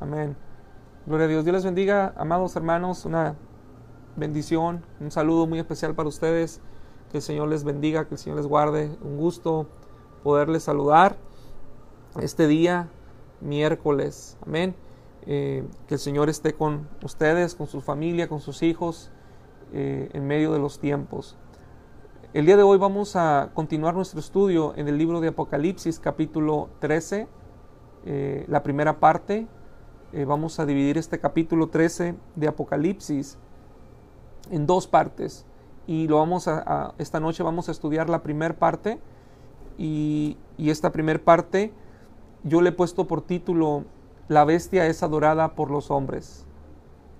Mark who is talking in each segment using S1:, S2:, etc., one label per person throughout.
S1: Amén. Gloria a Dios. Dios les bendiga, amados hermanos. Una bendición, un saludo muy especial para ustedes. Que el Señor les bendiga, que el Señor les guarde. Un gusto poderles saludar este día, miércoles. Amén. Eh, que el Señor esté con ustedes, con su familia, con sus hijos, eh, en medio de los tiempos. El día de hoy vamos a continuar nuestro estudio en el libro de Apocalipsis capítulo 13, eh, la primera parte. Vamos a dividir este capítulo 13 de Apocalipsis en dos partes y lo vamos a, esta noche vamos a estudiar la primera parte y, y esta primera parte yo le he puesto por título La bestia es adorada por los hombres.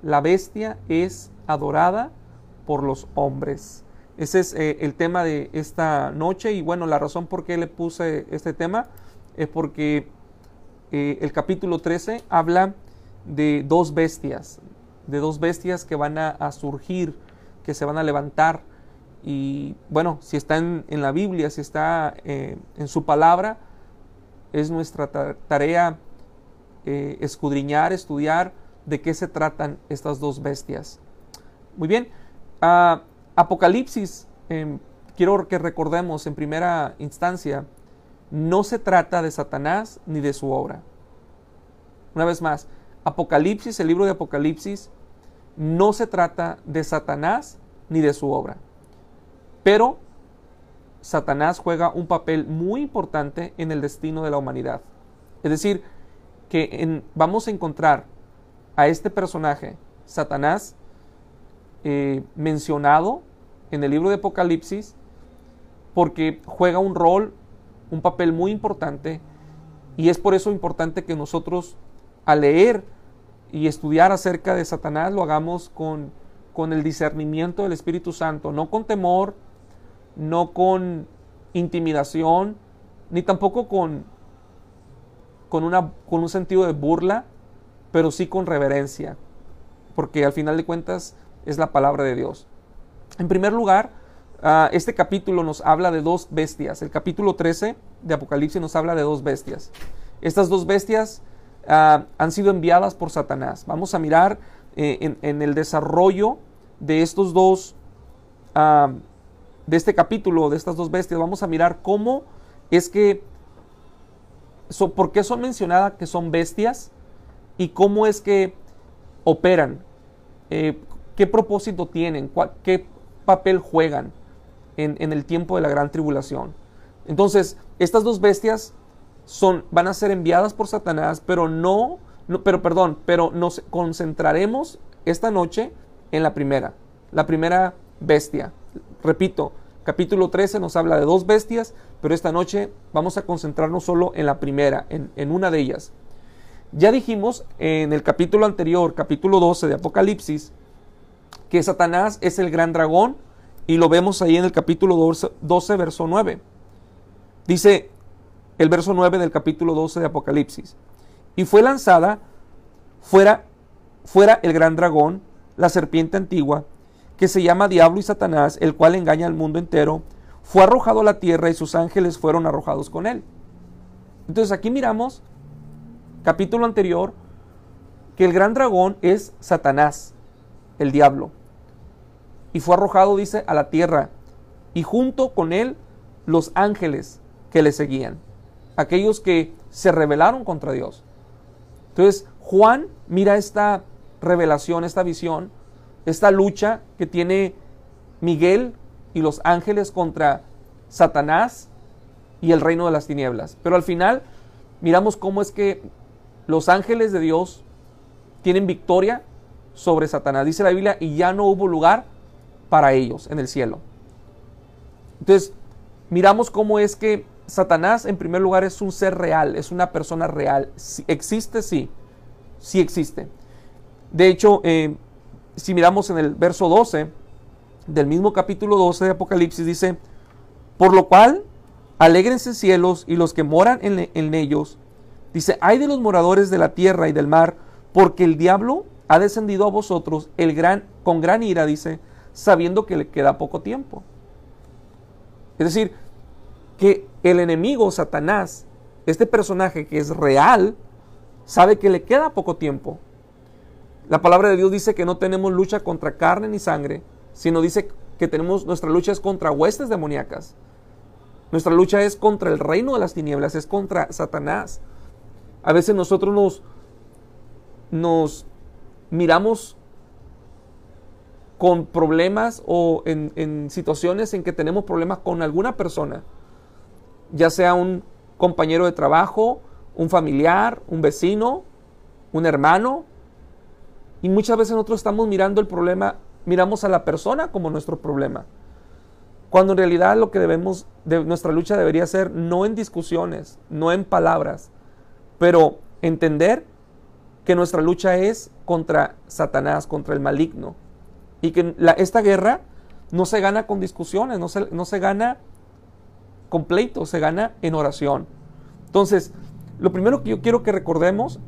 S1: La bestia es adorada por los hombres. Ese es eh, el tema de esta noche y bueno, la razón por qué le puse este tema es porque eh, el capítulo 13 habla de dos bestias, de dos bestias que van a, surgir, que se van a levantar. Y bueno, si está en, la Biblia, si está eh, en su palabra, es nuestra tarea eh, escudriñar, estudiar de qué se tratan estas dos bestias. Muy bien, ah, Apocalipsis, em, quiero que recordemos en primera instancia, no se trata de Satanás ni de su obra. Una vez más, Apocalipsis, el libro de Apocalipsis, no se trata de Satanás ni de su obra. Pero Satanás juega un papel muy importante en el destino de la humanidad. Es decir, que vamos a encontrar a este personaje, Satanás, eh, mencionado en el libro de Apocalipsis, porque juega un rol, un papel muy importante, y es por eso importante que nosotros, al leer y estudiar acerca de Satanás, lo hagamos con, con el discernimiento del Espíritu Santo, no con temor, no con intimidación, ni tampoco con, con, una, con un sentido de burla, pero sí con reverencia, porque al final de cuentas es la palabra de Dios. En primer lugar, ah, este capítulo nos habla de dos bestias. El capítulo 13 de Apocalipsis nos habla de dos bestias. Estas dos bestias ah, han sido enviadas por Satanás. Vamos a mirar eh, en, el desarrollo de estos dos ah, de este capítulo, de estas dos bestias, vamos a mirar cómo es que, por qué son mencionadas que son bestias y cómo es que operan, eh, qué propósito tienen, qué papel juegan en, el tiempo de la gran tribulación. Entonces, estas dos bestias son, van a ser enviadas por Satanás, pero no, no, pero perdón, pero nos concentraremos esta noche en la primera, la primera bestia, repito, capítulo 13 nos habla de dos bestias, pero esta noche vamos a concentrarnos solo en la primera, en, una de ellas. Ya dijimos en el capítulo anterior, capítulo 12 de Apocalipsis, que Satanás es el gran dragón y lo vemos ahí en el capítulo 12, verso 9. Dice el verso 9 del capítulo 12 de Apocalipsis. Y fue lanzada fuera, fuera el gran dragón, la serpiente antigua, que se llama Diablo y Satanás, el cual engaña al mundo entero, fue arrojado a la tierra y sus ángeles fueron arrojados con él. Entonces aquí miramos, capítulo anterior, que el gran dragón es Satanás, el diablo. Y fue arrojado, dice, a la tierra. Y junto con él los ángeles que le seguían. Aquellos que se rebelaron contra Dios. Entonces Juan mira esta revelación, esta visión, esta lucha que tiene Miguel y los ángeles contra Satanás y el reino de las tinieblas. Pero al final miramos cómo es que los ángeles de Dios tienen victoria sobre Satanás. Dice la Biblia, y ya no hubo lugar para ellos en el cielo. Entonces, miramos cómo es que Satanás en primer lugar es un ser real, es una persona real. ¿Existe? Sí, sí existe. De hecho, eh, si miramos en el verso 12 del mismo capítulo 12 de Apocalipsis, dice, por lo cual, alégrense cielos y los que moran en, ellos. Dice, hay de los moradores de la tierra y del mar, porque el diablo ha descendido a vosotros el gran, con gran ira, dice, sabiendo que le queda poco tiempo. Es decir, que el enemigo, Satanás, este personaje que es real, sabe que le queda poco tiempo. La palabra de Dios dice que no tenemos lucha contra carne ni sangre, sino dice que tenemos nuestra lucha es contra huestes demoníacas. Nuestra lucha es contra el reino de las tinieblas, es contra Satanás. A veces nosotros nos, miramos con problemas o en, situaciones en que tenemos problemas con alguna persona, ya sea un compañero de trabajo, un familiar, un vecino, un hermano, y muchas veces nosotros estamos mirando el problema, miramos a la persona como nuestro problema. Cuando en realidad lo que debemos, de nuestra lucha debería ser no en discusiones, no en palabras, pero entender que nuestra lucha es contra Satanás, contra el maligno. Y que esta guerra no se gana con discusiones, no se, no se gana con pleitos, se gana en oración. Entonces, lo primero que yo quiero que recordemos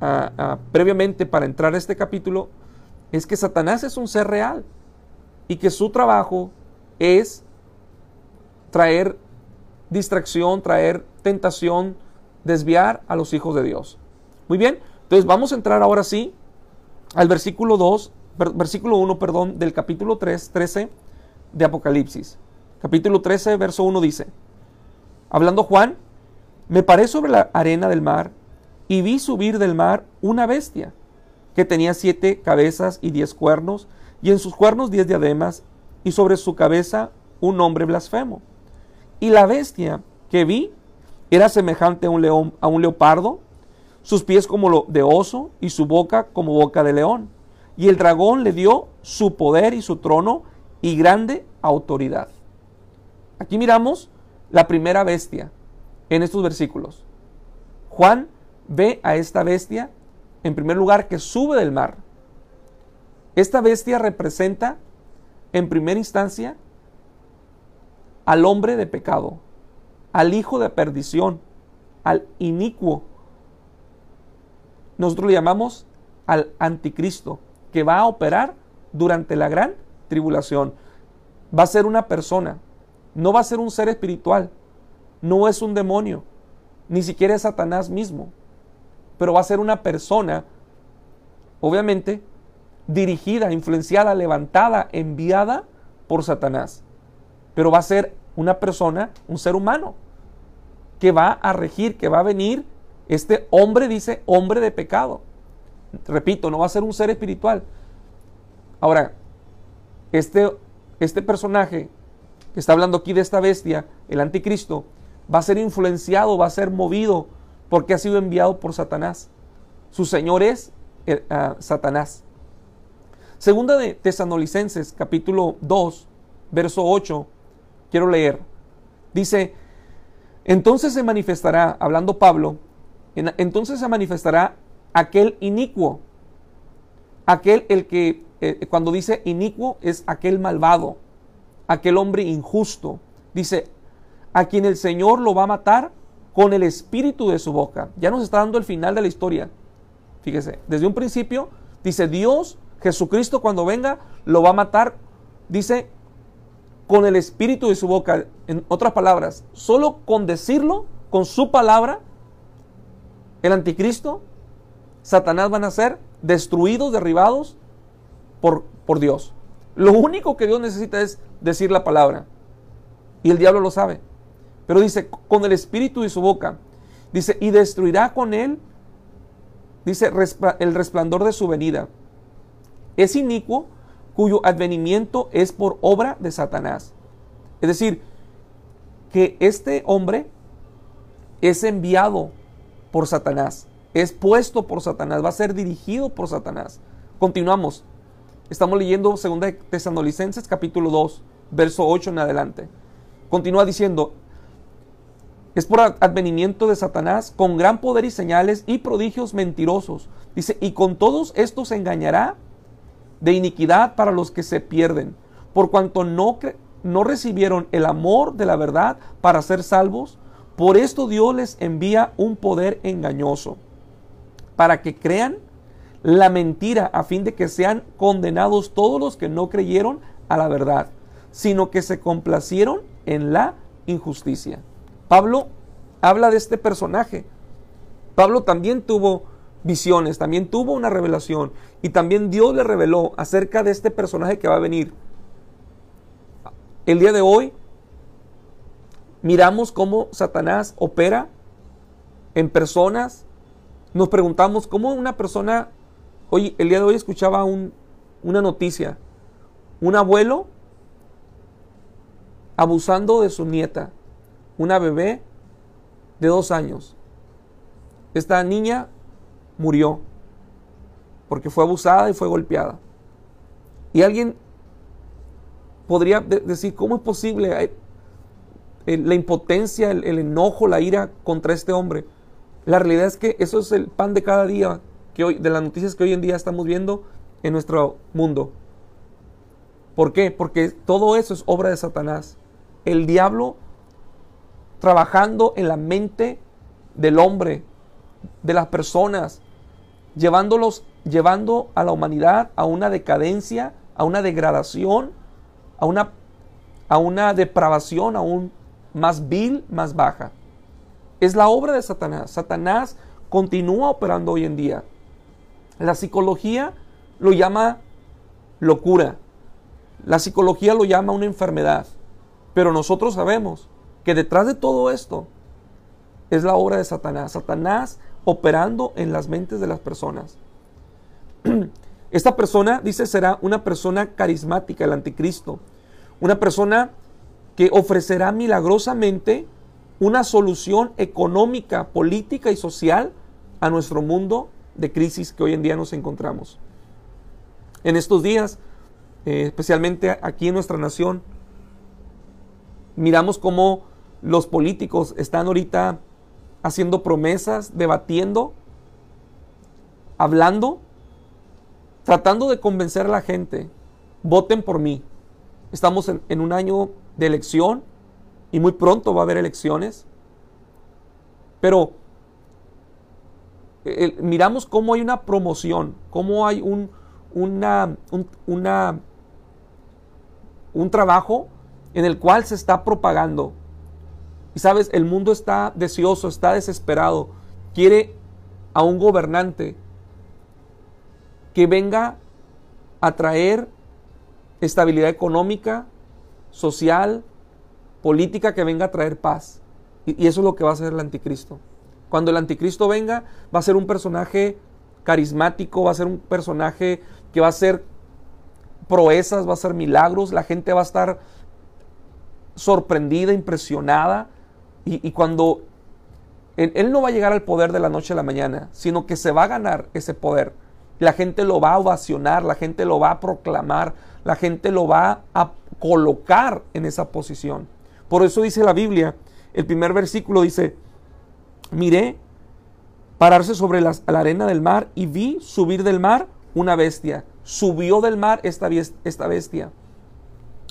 S1: ah, ah, previamente para entrar a este capítulo es que Satanás es un ser real y que su trabajo es traer distracción, traer tentación, desviar a los hijos de Dios. Muy bien, entonces vamos a entrar ahora sí al versículo 2, versículo 1, perdón, del capítulo 3, 13 de Apocalipsis. Capítulo 13, verso 1 dice, hablando Juan, me paré sobre la arena del mar y vi subir del mar una bestia que tenía siete cabezas y diez cuernos, y en sus cuernos diez diademas, y sobre su cabeza un hombre blasfemo. Y la bestia que vi era semejante a un león, a un leopardo, sus pies como lo de oso y su boca como boca de león. Y el dragón le dio su poder y su trono y grande autoridad. Aquí miramos la primera bestia en estos versículos. Juan ve a esta bestia, en primer lugar, que sube del mar. Esta bestia representa, en primera instancia, al hombre de pecado, al hijo de perdición, al inicuo. Nosotros le llamamos al anticristo, que va a operar durante la gran tribulación. Va a ser una persona, no va a ser un ser espiritual, no es un demonio, ni siquiera es Satanás mismo, pero va a ser una persona, obviamente, dirigida, influenciada, levantada, enviada por Satanás. Pero va a ser una persona, un ser humano, que va a regir, que va a venir. Este hombre dice hombre de pecado. Repito, no va a ser un ser espiritual. Ahora, este, este personaje que está hablando aquí de esta bestia, el anticristo, va a ser influenciado, va a ser movido porque ha sido enviado por Satanás. Su Señor es eh, ah, Satanás. Segunda de Tesanolicenses, capítulo 2, verso 8, quiero leer. Dice, entonces se manifestará, hablando Pablo, entonces se manifestará aquel inicuo, aquel el que, eh, cuando dice inicuo, es aquel malvado, aquel hombre injusto. Dice, a quien el Señor lo va a matar con el espíritu de su boca. Ya nos está dando el final de la historia. Fíjese, desde un principio dice Dios, Jesucristo cuando venga, lo va a matar, dice, con el espíritu de su boca. En otras palabras, solo con decirlo, con su palabra, el anticristo, Satanás van a ser destruidos, derribados por, por Dios. Lo único que Dios necesita es decir la palabra. Y el diablo lo sabe. Pero dice, con el espíritu de su boca. Dice, y destruirá con él, dice, el resplandor de su venida. Es inicuo cuyo advenimiento es por obra de Satanás. Es decir, que este hombre es enviado por Satanás, es puesto por Satanás, va a ser dirigido por Satanás. Continuamos. Estamos leyendo 2 Tesanolicenses capítulo 2, verso 8 en adelante. Continúa diciendo, es por advenimiento de Satanás con gran poder y señales y prodigios mentirosos. Dice, y con todos estos engañará de iniquidad para los que se pierden, por cuanto no, no recibieron el amor de la verdad para ser salvos. Por esto Dios les envía un poder engañoso, para que crean la mentira a fin de que sean condenados todos los que no creyeron a la verdad, sino que se complacieron en la injusticia. Pablo habla de este personaje. Pablo también tuvo visiones, también tuvo una revelación y también Dios le reveló acerca de este personaje que va a venir. El día de hoy miramos cómo Satanás opera en personas. Nos preguntamos cómo una persona, hoy, el día de hoy escuchaba una noticia, un abuelo abusando de su nieta, una bebé de dos años. Esta niña murió porque fue abusada y fue golpeada. Y alguien podría decir, ¿cómo es posible la impotencia, el, enojo, la ira contra este hombre? La realidad es que eso es el pan de cada día de las noticias que hoy en día estamos viendo en nuestro mundo. ¿Por qué? Porque todo eso es obra de Satanás. El diablo trabajando en la mente del hombre, de las personas, llevándolos, llevando a la humanidad a una decadencia, a una degradación, a una, a una depravación aún más vil, más baja. Es la obra de Satanás. Satanás continúa operando hoy en día. La psicología lo llama locura. La psicología lo llama una enfermedad. Pero nosotros sabemos que detrás de todo esto es la obra de Satanás. Satanás operando en las mentes de las personas. Esta persona, dice, será una persona carismática, el anticristo. Una persona que ofrecerá milagrosamente una solución económica, política y social a nuestro mundo de crisis que hoy en día nos encontramos. En estos días, eh, especialmente aquí en nuestra nación, miramos cómo los políticos están ahorita haciendo promesas, debatiendo, hablando, tratando de convencer a la gente, voten por mí. Estamos en, un año de elección y muy pronto va a haber elecciones. Pero miramos cómo hay una promoción, cómo hay un, una, un trabajo en el cual se está propagando y sabes, el mundo está deseoso, está desesperado, quiere a un gobernante que venga a traer estabilidad económica, social, política, que venga a traer paz. Y, eso es lo que va a hacer el anticristo. Cuando el anticristo venga, va a ser un personaje carismático, va a ser un personaje que va a hacer proezas, va a hacer milagros, la gente va a estar sorprendida, impresionada y, cuando él, no va a llegar al poder de la noche a la mañana, sino que se va a ganar ese poder. La gente lo va a ovacionar, la gente lo va a proclamar, la gente lo va a colocar en esa posición. Por eso dice la Biblia, el primer versículo dice, miré pararse sobre la, arena del mar y vi subir del mar una bestia. Subió del mar esta, esta bestia.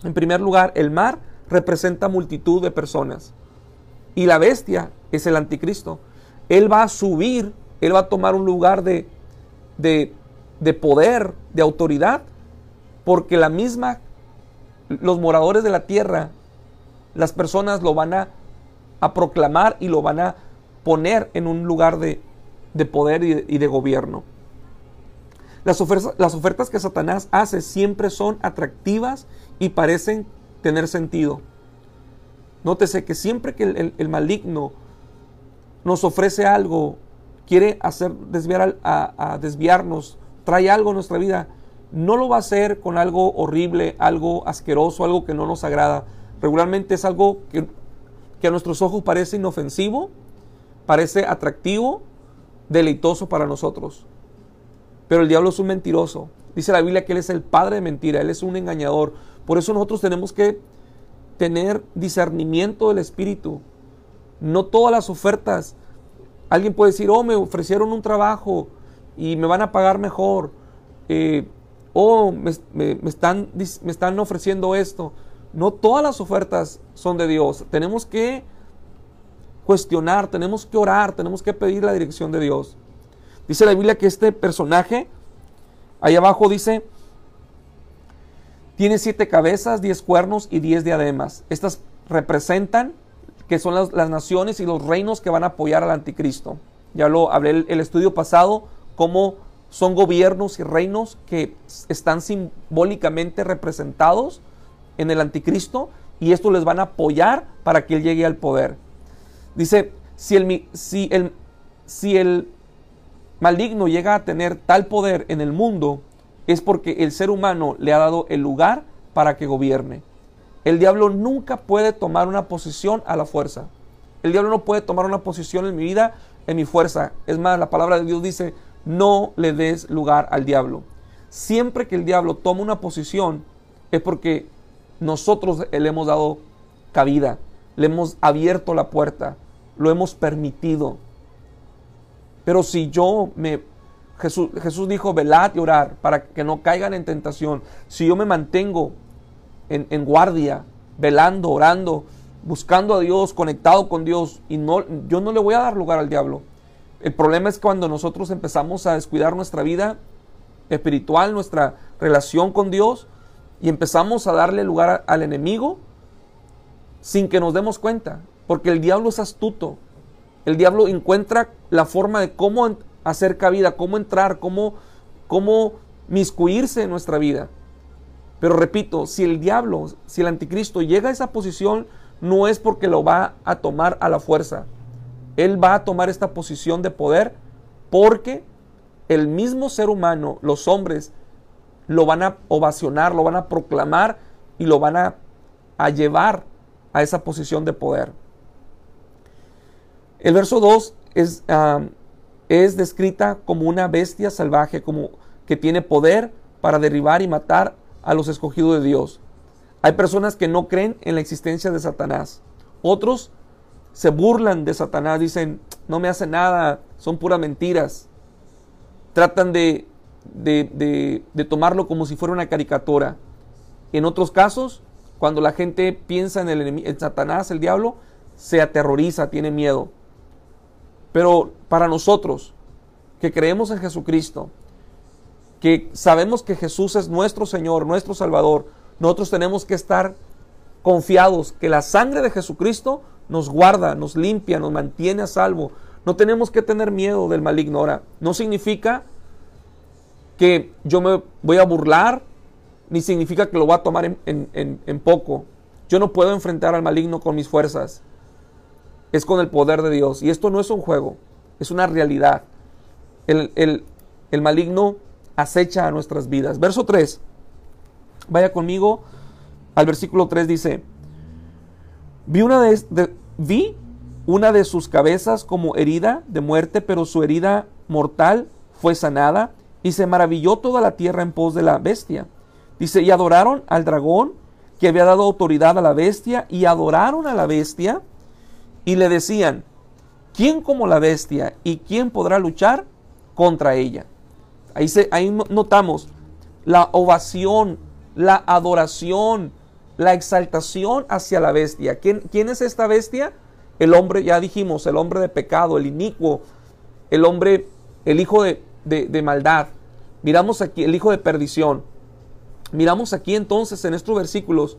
S1: En primer lugar, el mar representa multitud de personas. Y la bestia es el anticristo. Él va a subir, él va a tomar un lugar de, de, poder, de autoridad, porque la misma, los moradores de la tierra, las personas lo van a, a proclamar y lo van a poner en un lugar de, de poder y de, gobierno. Las ofertas, las ofertas que Satanás hace siempre son atractivas y parecen tener sentido. Nótese que siempre que el, maligno nos ofrece algo, quiere hacer desviar a, desviarnos, trae algo a nuestra vida, no lo va a hacer con algo horrible, algo asqueroso, algo que no nos agrada. Regularmente es algo que a nuestros ojos parece inofensivo, parece atractivo, deleitoso para nosotros. Pero el diablo es un mentiroso. Dice la Biblia que él es el padre de mentira, él es un engañador. Por eso nosotros tenemos que tener discernimiento del Espíritu. No todas las ofertas. Alguien puede decir, oh, me ofrecieron un trabajo y me van a pagar mejor. Eh, oh, me, están, me están ofreciendo esto. No todas las ofertas son de Dios. Tenemos que cuestionar, tenemos que orar, tenemos que pedir la dirección de Dios. Dice la Biblia que este personaje, ahí abajo dice, tiene siete cabezas, diez cuernos y diez diademas. Estas representan que son las, naciones y los reinos que van a apoyar al anticristo. Ya lo hablé el, el estudio pasado, cómo son gobiernos y reinos que están simbólicamente representados en el anticristo y esto les van a apoyar para que él llegue al poder. Dice, si el, si el, si el maligno llega a tener tal poder en el mundo, es porque el ser humano le ha dado el lugar para que gobierne. El diablo nunca puede tomar una posición a la fuerza. El diablo no puede tomar una posición en mi vida, en mi fuerza. Es más, la palabra de Dios dice, no le des lugar al diablo. Siempre que el diablo toma una posición es porque nosotros le hemos dado cabida, le hemos abierto la puerta, lo hemos permitido. Pero si yo me... Jesús, Jesús dijo, velad y orar para que no caigan en tentación. Si yo me mantengo en, en guardia, velando, orando, buscando a Dios, conectado con Dios, y no, yo no le voy a dar lugar al diablo. El problema es cuando nosotros empezamos a descuidar nuestra vida espiritual, nuestra relación con Dios, y empezamos a darle lugar al enemigo sin que nos demos cuenta, porque el diablo es astuto. El diablo encuentra la forma de cómo hacer cabida, cómo entrar, cómo, cómo miscuirse en nuestra vida. Pero repito, si el diablo, si el anticristo llega a esa posición, no es porque lo va a tomar a la fuerza. Él va a tomar esta posición de poder porque el mismo ser humano, los hombres, lo van a ovacionar, lo van a proclamar y lo van a, llevar a esa posición de poder. El verso 2 es, es descrita como una bestia salvaje, como que tiene poder para derribar y matar a los escogidos de Dios. Hay personas que no creen en la existencia de Satanás. Otros se burlan de Satanás, dicen, no me hace nada, son puras mentiras. Tratan de, de, de, tomarlo como si fuera una caricatura. En otros casos, cuando la gente piensa en, el, en Satanás, el diablo, se aterroriza, tiene miedo. Pero para nosotros, que creemos en Jesucristo, que sabemos que Jesús es nuestro Señor, nuestro Salvador, nosotros tenemos que estar confiados que la sangre de Jesucristo nos guarda, nos limpia, nos mantiene a salvo. No tenemos que tener miedo del maligno. Ahora, no significa que yo me voy a burlar, ni significa que lo voy a tomar en, poco. Yo no puedo enfrentar al maligno con mis fuerzas. Es con el poder de Dios. Y esto no es un juego, es una realidad. El, el maligno acecha a nuestras vidas. Verso 3. Vaya conmigo al versículo 3 dice, vi una de, vi una de sus cabezas como herida de muerte, pero su herida mortal fue sanada y se maravilló toda la tierra en pos de la bestia. Dice, y adoraron al dragón que había dado autoridad a la bestia y adoraron a la bestia y le decían, ¿quién como la bestia y quién podrá luchar contra ella? Ahí, se, ahí notamos la ovación, la adoración, la exaltación hacia la bestia. ¿Quién, ¿Quién, es esta bestia? El hombre, ya dijimos, el hombre de pecado, el inicuo, el hombre, el hijo de, de, maldad. Miramos aquí, el hijo de perdición. Miramos aquí entonces en estos versículos,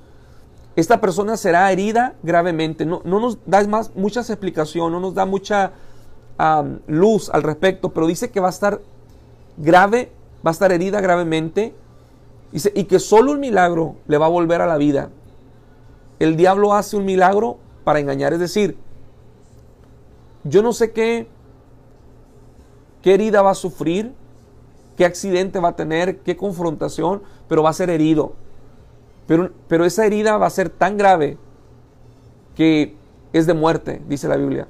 S1: esta persona será herida gravemente. No, no nos da más muchas explicaciones, no nos da mucha luz al respecto, pero dice que va a estar grave, va a estar herida gravemente y que solo un milagro le va a volver a la vida. El diablo hace un milagro para engañar. Es decir, yo no sé qué, qué herida va a sufrir, qué accidente va a tener, qué confrontación, pero va a ser herido. Pero, pero esa herida va a ser tan grave que es de muerte, dice la Biblia.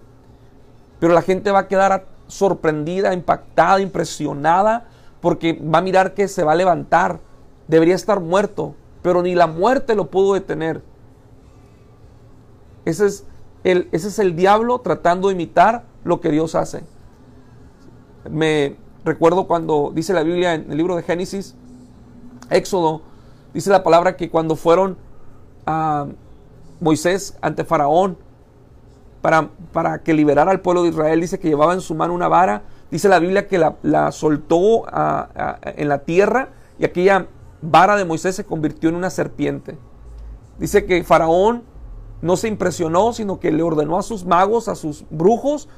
S1: Pero la gente va a quedar sorprendida, impactada, impresionada, porque va a mirar que se va a levantar debería estar muerto, pero ni la muerte lo pudo detener. Ese es el, ese es el diablo tratando de imitar lo que Dios hace. Me recuerdo cuando dice la Biblia en el libro de Génesis, Éxodo, dice la palabra que cuando fueron a Moisés ante Faraón para, para que liberara al pueblo de Israel, dice que llevaba en su mano una vara, dice la Biblia que la, soltó en la tierra y aquella vara de Moisés se convirtió en una serpiente. Dice que Faraón no se impresionó, sino que le ordenó a sus magos, a sus brujos,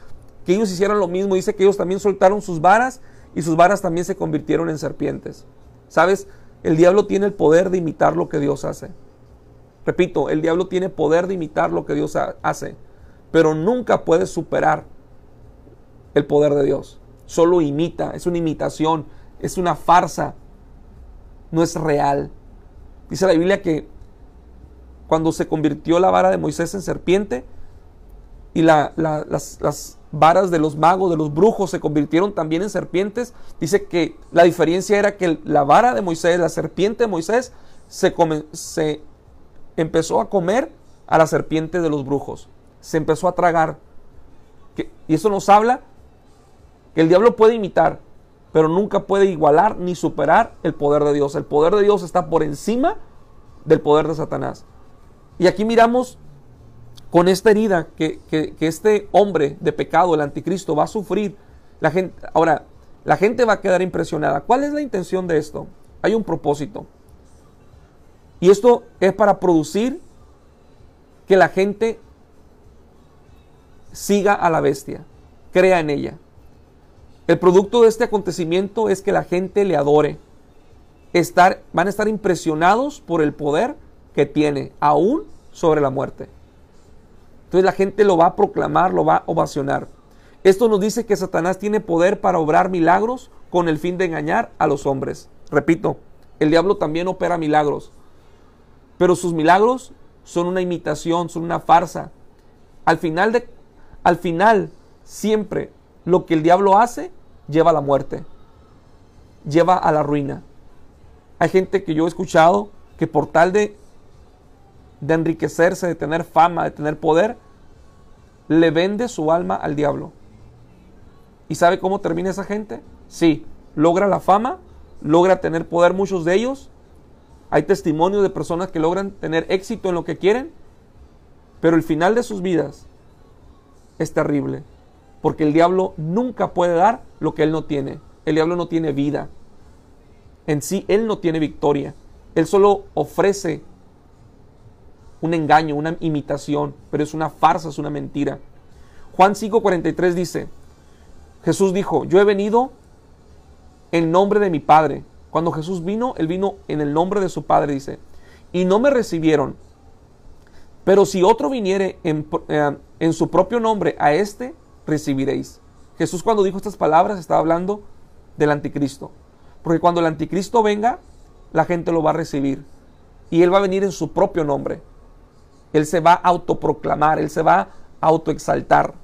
S1: que ellos hicieran lo mismo. Dice que ellos también soltaron sus varas y sus varas también se convirtieron en serpientes. ¿Sabes? El diablo tiene el poder de imitar lo que Dios hace. Repito, el diablo tiene poder de imitar lo que Dios hace, pero nunca puede superar el poder de Dios. Solo imita, es una imitación, es una farsa, no es real. Dice la Biblia que cuando se convirtió la vara de Moisés en serpiente y las, las varas de los magos, de los brujos, se convirtieron también en serpientes, dice que la diferencia era que la vara de Moisés, la serpiente de Moisés, se, se empezó a comer a la serpiente de los brujos, se empezó a tragar. y eso nos habla que el diablo puede imitar, pero nunca puede igualar ni superar el poder de Dios. El poder de Dios está por encima del poder de Satanás. Y aquí miramos con esta herida que, este hombre de pecado, el anticristo, va a sufrir. La gente, ahora, la gente va a quedar impresionada. ¿Cuál es la intención de esto? Hay un propósito. Y esto es para producir que la gente siga a la bestia, crea en ella. El producto de este acontecimiento es que la gente le adore. Estar, van a estar impresionados por el poder que tiene, aún sobre la muerte. Entonces la gente lo va a proclamar, lo va a ovacionar. Esto nos dice que Satanás tiene poder para obrar milagros con el fin de engañar a los hombres. Repito, el diablo también opera milagros, pero sus milagros son una imitación, son una farsa. Al final de al final siempre lo que el diablo hace lleva a la muerte, lleva a la ruina. Hay gente que yo he escuchado que por tal de, de enriquecerse, de tener fama, de tener poder, le vende su alma al diablo. ¿Y sabe cómo termina esa gente? Sí, logra la fama, logra tener poder muchos de ellos. Hay testimonios de personas que logran tener éxito en lo que quieren, pero el final de sus vidas es terrible. Porque el diablo nunca puede dar lo que él no tiene. El diablo no tiene vida. En sí, él no tiene victoria. Él solo ofrece un engaño, una imitación, pero es una farsa, es una mentira. Juan 5:43 dice, Jesús dijo, yo he venido en nombre de mi Padre. Cuando Jesús vino, él vino en el nombre de su Padre, dice, y no me recibieron. Pero si otro viniere en, eh, en su propio nombre, a este recibiréis. Jesús cuando dijo estas palabras estaba hablando del anticristo. Porque cuando el anticristo venga, la gente lo va a recibir. Y él va a venir en su propio nombre. Él se va a autoproclamar, él se va a autoexaltar.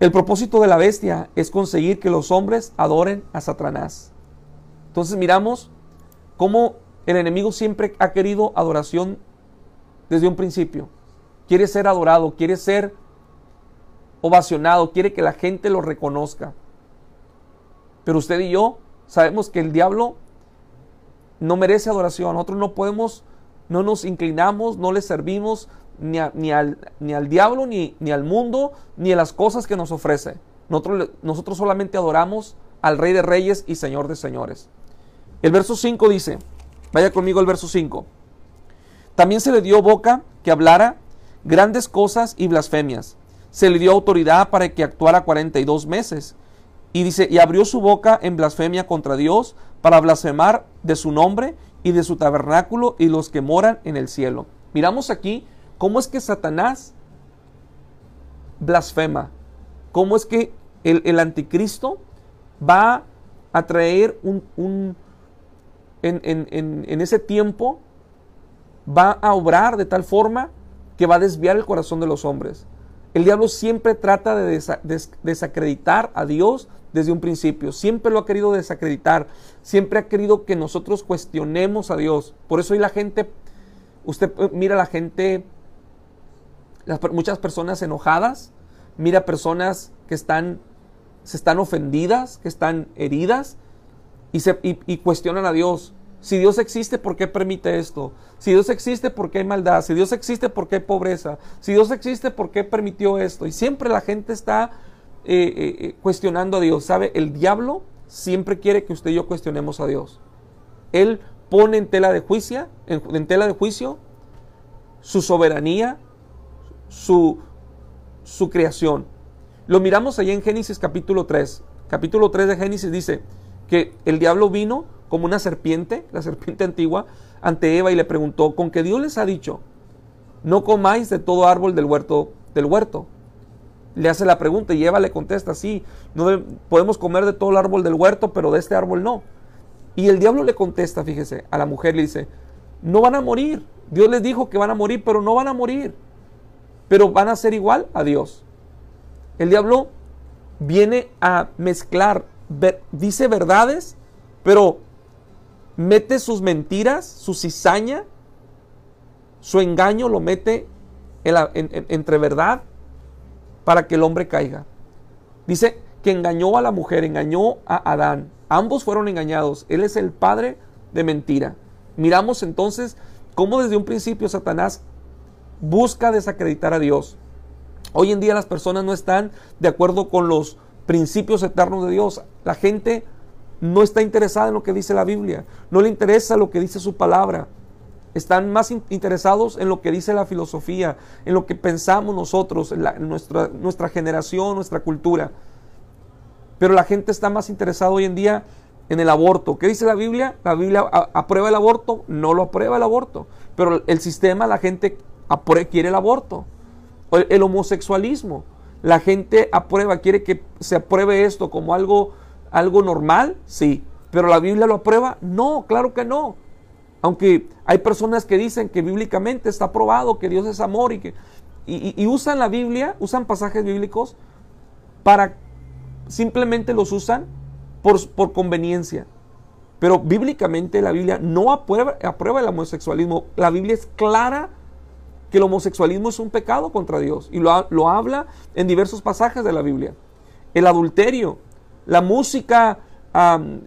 S1: El propósito de la bestia es conseguir que los hombres adoren a Satanás. Entonces miramos cómo el enemigo siempre ha querido adoración desde un principio. Quiere ser adorado, quiere ser ovacionado, quiere que la gente lo reconozca. Pero usted y yo sabemos que el diablo no merece adoración. Nosotros no podemos, no nos inclinamos, no le servimos ni, ni, al, ni al, diablo, ni, ni, al mundo, ni a las cosas que nos ofrece. Nosotros, nosotros solamente adoramos al Rey de Reyes y Señor de Señores. El verso 5 dice, vaya conmigo el verso 5. También se le dio boca que hablara grandes cosas y blasfemias se le dio autoridad para que actuara 42 meses. Y dice, y abrió su boca en blasfemia contra Dios para blasfemar de su nombre y de su tabernáculo y los que moran en el cielo. Miramos aquí cómo es que Satanás blasfema, cómo es que el, anticristo va a traer un, en, en ese tiempo, va a obrar de tal forma que va a desviar el corazón de los hombres. El diablo siempre trata de desacreditar a Dios desde un principio. Siempre lo ha querido desacreditar. Siempre ha querido que nosotros cuestionemos a Dios. Por eso hoy la gente, usted mira a la gente, muchas personas enojadas, mira personas que están, se están ofendidas, que están heridas y cuestionan a Dios. Si Dios existe, ¿por qué permite esto? Si Dios existe, ¿por qué hay maldad? Si Dios existe, ¿por qué hay pobreza? Si Dios existe, ¿por qué permitió esto? Y siempre la gente está eh, eh, eh, cuestionando a Dios. ¿Sabe? El diablo siempre quiere que usted y yo cuestionemos a Dios. Él pone en tela de juicio, en, tela de juicio su soberanía, su, su creación. Lo miramos allá en Génesis capítulo 3. Capítulo 3 de Génesis dice que el diablo vino como una serpiente, la serpiente antigua, ante Eva y le preguntó, ¿con qué Dios les ha dicho? No comáis de todo árbol del huerto, del huerto. Le hace la pregunta y Eva le contesta, sí, no podemos comer de todo el árbol del huerto, pero de este árbol no. Y el diablo le contesta, fíjese, a la mujer le dice, no van a morir. Dios les dijo que van a morir, pero no van a morir. Pero van a ser igual a Dios. El diablo viene a mezclar, dice verdades, pero mete sus mentiras, su cizaña, su engaño lo mete entre verdad para que el hombre caiga. Dice que engañó a la mujer, engañó a Adán. Ambos fueron engañados. Él es el padre de mentira. Miramos entonces cómo desde un principio Satanás busca desacreditar a Dios. Hoy en día las personas no están de acuerdo con los principios eternos de Dios. La gente no está interesada en lo que dice la Biblia, no le interesa lo que dice su palabra. Están más interesados en lo que dice la filosofía, en lo que pensamos nosotros, en, nuestra, nuestra generación, nuestra cultura. Pero la gente está más interesada hoy en día en el aborto. ¿Qué dice la Biblia? ¿La Biblia aprueba el aborto? No lo aprueba el aborto. Pero el sistema, la gente quiere el aborto. El, homosexualismo. La gente aprueba, quiere que se apruebe esto como algo, algo normal, sí. Pero la Biblia lo aprueba, no, claro que no. Aunque hay personas que dicen que bíblicamente está probado que Dios es amor y que y, usan la Biblia, usan pasajes bíblicos para simplemente los usan por, por conveniencia. Pero bíblicamente la Biblia no aprueba, aprueba, el homosexualismo. La Biblia es clara que el homosexualismo es un pecado contra Dios y lo, lo habla en diversos pasajes de la Biblia. El adulterio, la música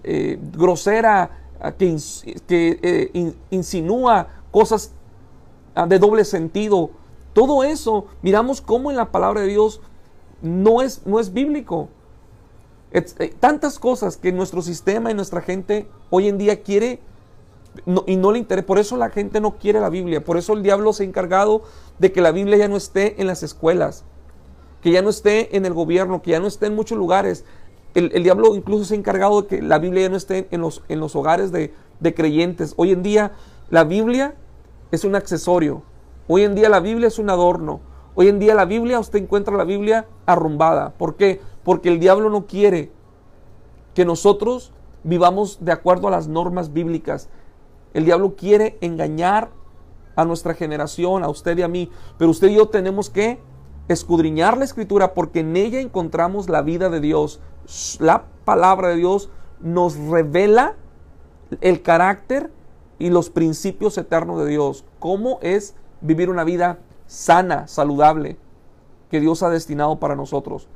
S1: eh, grosera, que, eh, insinúa cosas ah, de doble sentido. Todo eso, miramos cómo en la palabra de Dios no es, no es bíblico. Eh, tantas cosas que nuestro sistema y nuestra gente hoy en día quiere y no le interesa. Por eso la gente no quiere la Biblia. Por eso el diablo se ha encargado de que la Biblia ya no esté en las escuelas, que ya no esté en el gobierno, que ya no esté en muchos lugares. El, diablo incluso se ha encargado de que la Biblia ya no esté en los, en los hogares de, de creyentes. Hoy en día la Biblia es un accesorio. Hoy en día la Biblia es un adorno. Hoy en día la Biblia, usted encuentra la Biblia arrumbada. ¿Por qué? Porque el diablo no quiere que nosotros vivamos de acuerdo a las normas bíblicas. El diablo quiere engañar a nuestra generación, a usted y a mí. Pero usted y yo tenemos que escudriñar la escritura porque en ella encontramos la vida de Dios, la palabra de Dios nos revela el carácter y los principios eternos de Dios. ¿Cómo es vivir una vida sana, saludable, que Dios ha destinado para nosotros?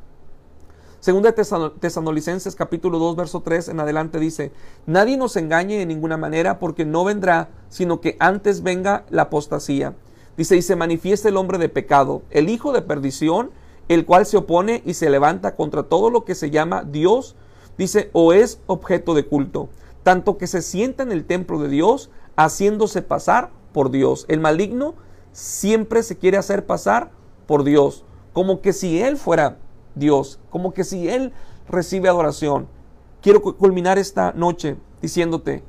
S1: Segunda Tesanolicenses capítulo 2 verso 3 en adelante dice, Nadie nos engañe en ninguna manera porque no vendrá, sino que antes venga la apostasía. Dice, y se manifiesta el hombre de pecado, el hijo de perdición, el cual se opone y se levanta contra todo lo que se llama Dios, dice, o es objeto de culto, tanto que se sienta en el templo de Dios, haciéndose pasar por Dios. El maligno siempre se quiere hacer pasar por Dios, como que si él fuera Dios, como que si él recibe adoración. Quiero culminar esta noche diciéndote,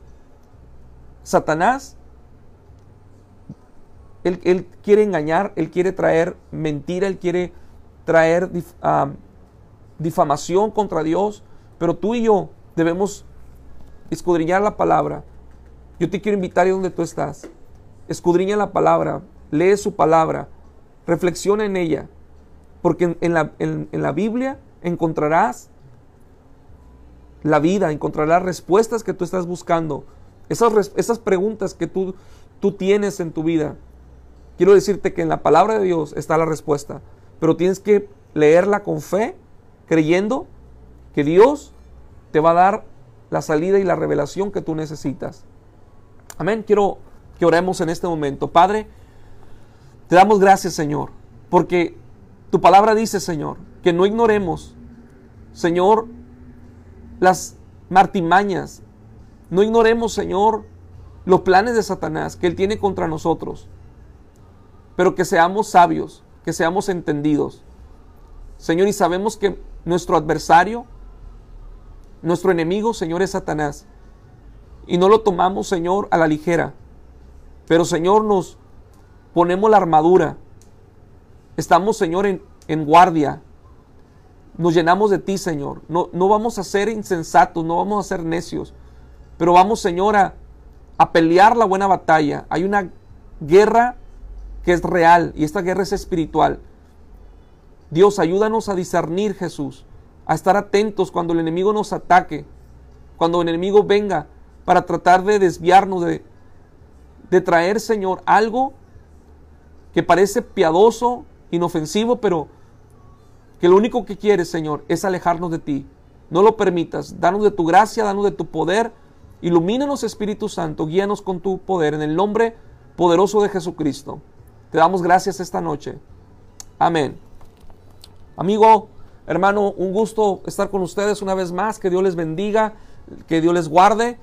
S1: Satanás, él, quiere engañar, él quiere traer mentira, él quiere traer difamación contra Dios, pero tú y yo debemos escudriñar la palabra. Yo te quiero invitar a donde tú estás. Escudriña la palabra, lee su palabra, reflexiona en ella, porque en, la, en, la, Biblia encontrarás la vida, encontrarás respuestas que tú estás buscando, esas, esas preguntas que tú, tú tienes en tu vida. Quiero decirte que en la palabra de Dios está la respuesta pero tienes que leerla con fe, creyendo que Dios te va a dar la salida y la revelación que tú necesitas. Amén. Quiero que oremos en este momento. Padre, te damos gracias, Señor, porque tu palabra dice, Señor, que no ignoremos, Señor, las martimañas. No ignoremos, Señor, los planes de Satanás que Él tiene contra nosotros, pero que seamos sabios que seamos entendidos. Señor, y sabemos que nuestro adversario, nuestro enemigo, Señor, es Satanás. Y no lo tomamos, Señor, a la ligera. Pero, Señor, nos ponemos la armadura. Estamos, Señor, en, en guardia. Nos llenamos de ti, Señor. No, no vamos a ser insensatos, no vamos a ser necios. Pero vamos, Señor, a, a pelear la buena batalla. Hay una guerra que es real y esta guerra es espiritual. Dios, ayúdanos a discernir, Jesús, a estar atentos cuando el enemigo nos ataque, cuando el enemigo venga para tratar de desviarnos, de, de traer, Señor, algo que parece piadoso, inofensivo, pero que lo único que quiere, Señor, es alejarnos de ti. No lo permitas. Danos de tu gracia, danos de tu poder. Ilumínanos, Espíritu Santo. Guíanos con tu poder. En el nombre poderoso de Jesucristo. Te damos gracias esta noche. Amén. Amigo, hermano, un gusto estar con ustedes una vez más. Que Dios les bendiga, que Dios les guarde,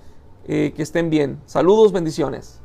S1: eh, que estén bien. Saludos, bendiciones.